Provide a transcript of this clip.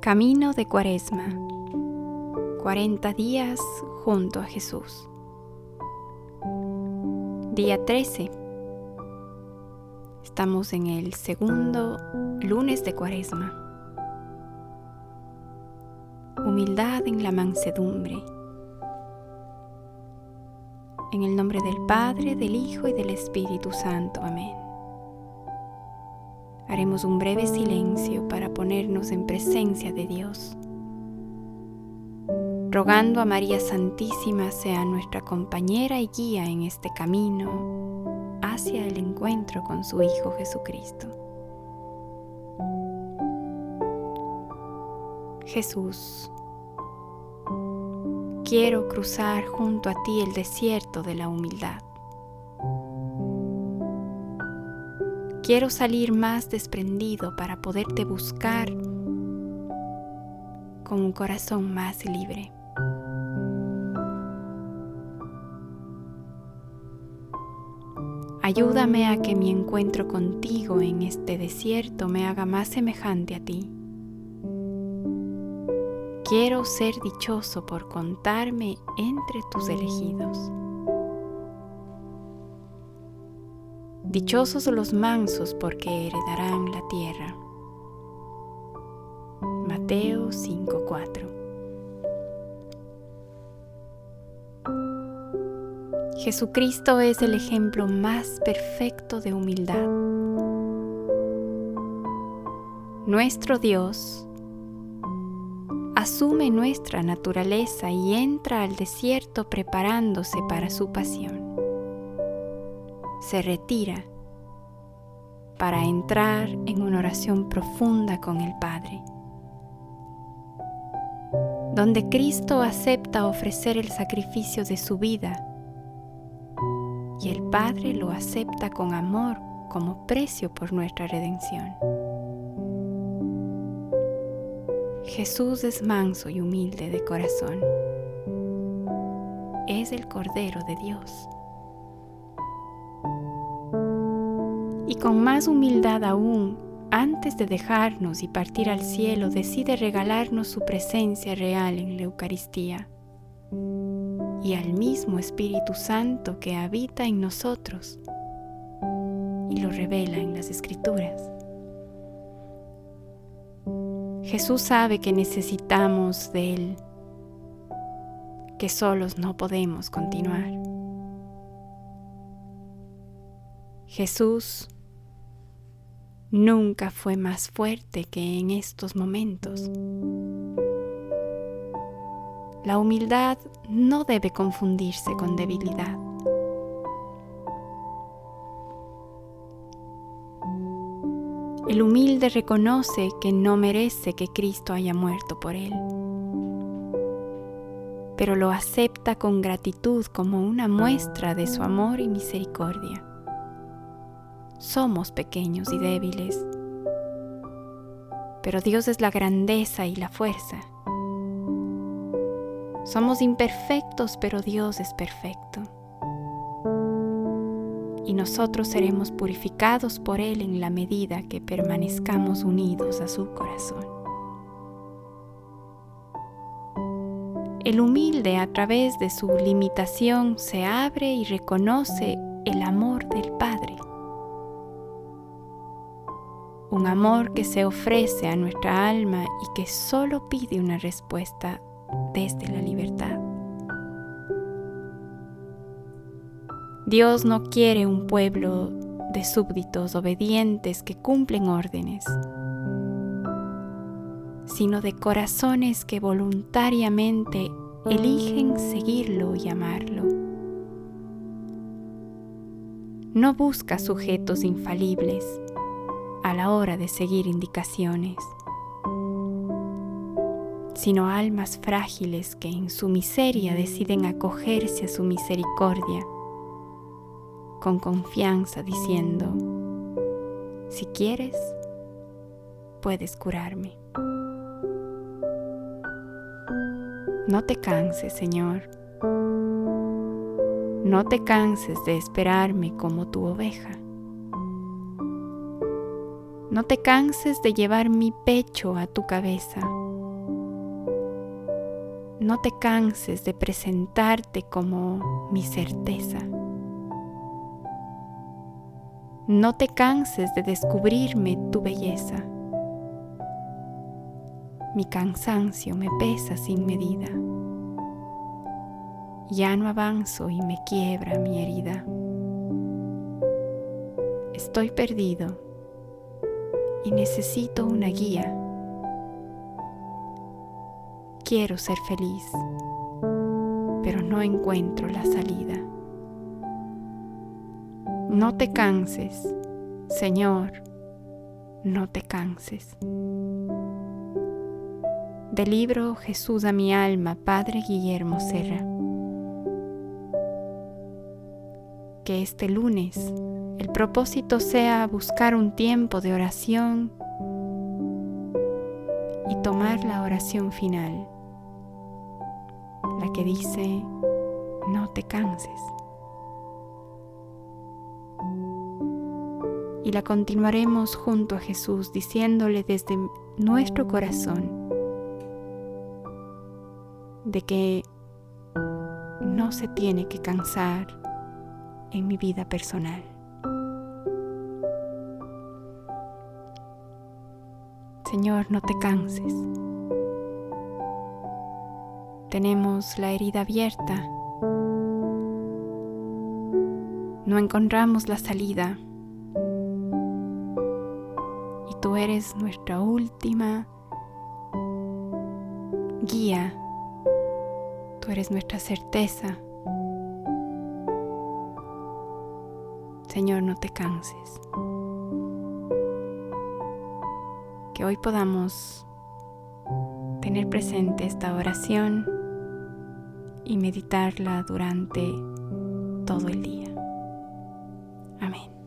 Camino de Cuaresma. 40 días junto a Jesús. Día 13. Estamos en el segundo lunes de Cuaresma. Humildad en la mansedumbre. En el nombre del Padre, del Hijo y del Espíritu Santo. Amén. Haremos un breve silencio para ponernos en presencia de Dios, rogando a María Santísima sea nuestra compañera y guía en este camino hacia el encuentro con su Hijo Jesucristo. Jesús, quiero cruzar junto a ti el desierto de la humildad Quiero salir más desprendido para poderte buscar con un corazón más libre. Ayúdame a que mi encuentro contigo en este desierto me haga más semejante a ti. Quiero ser dichoso por contarme entre tus elegidos. Dichosos los mansos porque heredarán la tierra. Mateo 5:4 Jesucristo es el ejemplo más perfecto de humildad. Nuestro Dios asume nuestra naturaleza y entra al desierto preparándose para su pasión se retira para entrar en una oración profunda con el Padre, donde Cristo acepta ofrecer el sacrificio de su vida y el Padre lo acepta con amor como precio por nuestra redención. Jesús es manso y humilde de corazón. Es el Cordero de Dios. Y con más humildad aún, antes de dejarnos y partir al cielo, decide regalarnos su presencia real en la Eucaristía y al mismo Espíritu Santo que habita en nosotros y lo revela en las Escrituras. Jesús sabe que necesitamos de Él, que solos no podemos continuar. Jesús nunca fue más fuerte que en estos momentos. La humildad no debe confundirse con debilidad. El humilde reconoce que no merece que Cristo haya muerto por él, pero lo acepta con gratitud como una muestra de su amor y misericordia somos pequeños y débiles, pero Dios es la grandeza y la fuerza. Somos imperfectos, pero Dios es perfecto. Y nosotros seremos purificados por Él en la medida que permanezcamos unidos a su corazón. El humilde a través de su limitación se abre y reconoce el amor del Padre un amor que se ofrece a nuestra alma y que solo pide una respuesta desde la libertad. Dios no quiere un pueblo de súbditos obedientes que cumplen órdenes, sino de corazones que voluntariamente eligen seguirlo y amarlo. No busca sujetos infalibles, a la hora de seguir indicaciones, sino almas frágiles que en su miseria deciden acogerse a su misericordia con confianza diciendo, si quieres, puedes curarme. No te canses, Señor. No te canses de esperarme como tu oveja. No te canses de llevar mi pecho a tu cabeza, No te canses de presentarte como mi certeza. No te canses de descubrirme tu belleza. Mi cansancio me pesa sin medida. Ya no avanzo y me quiebra mi herida. Estoy perdido y necesito una guía. Quiero ser feliz, pero no encuentro la salida. No te canses, Señor, no te canses. Del libro Jesús a mi alma, Padre Guillermo Serra. Que este lunes el propósito sea buscar un tiempo de oración y tomar la oración final, la que dice, no te canses. Y la continuaremos junto a Jesús diciéndole desde nuestro corazón de que no se tiene que cansar en mi vida personal. Señor, no te canses. Tenemos la herida abierta. No encontramos la salida. Y tú eres nuestra última guía. Tú eres nuestra certeza. Señor, no te canses. Que hoy podamos tener presente esta oración y meditarla durante todo el día. Amén.